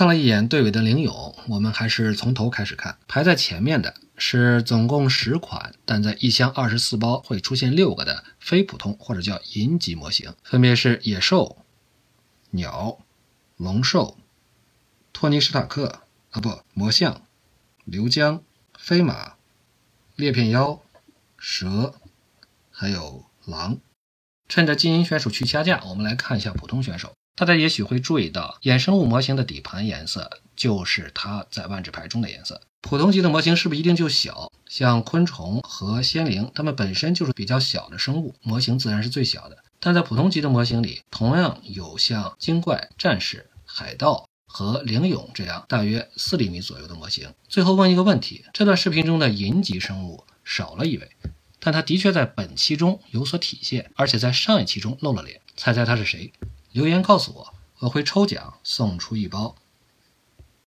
看了一眼队尾的灵勇，我们还是从头开始看。排在前面的是总共十款，但在一箱二十四包会出现六个的非普通或者叫银级模型，分别是野兽、鸟、龙兽、托尼史塔克啊不魔像、刘江、飞马、裂片妖、蛇，还有狼。趁着金银选手去掐架，我们来看一下普通选手。大家也许会注意到，衍生物模型的底盘颜色就是它在万智牌中的颜色。普通级的模型是不是一定就小？像昆虫和仙灵，它们本身就是比较小的生物，模型自然是最小的。但在普通级的模型里，同样有像精怪、战士、海盗和灵勇这样大约四厘米左右的模型。最后问一个问题：这段视频中的银级生物少了一位，但它的确在本期中有所体现，而且在上一期中露了脸。猜猜他是谁？留言告诉我，我会抽奖送出一包。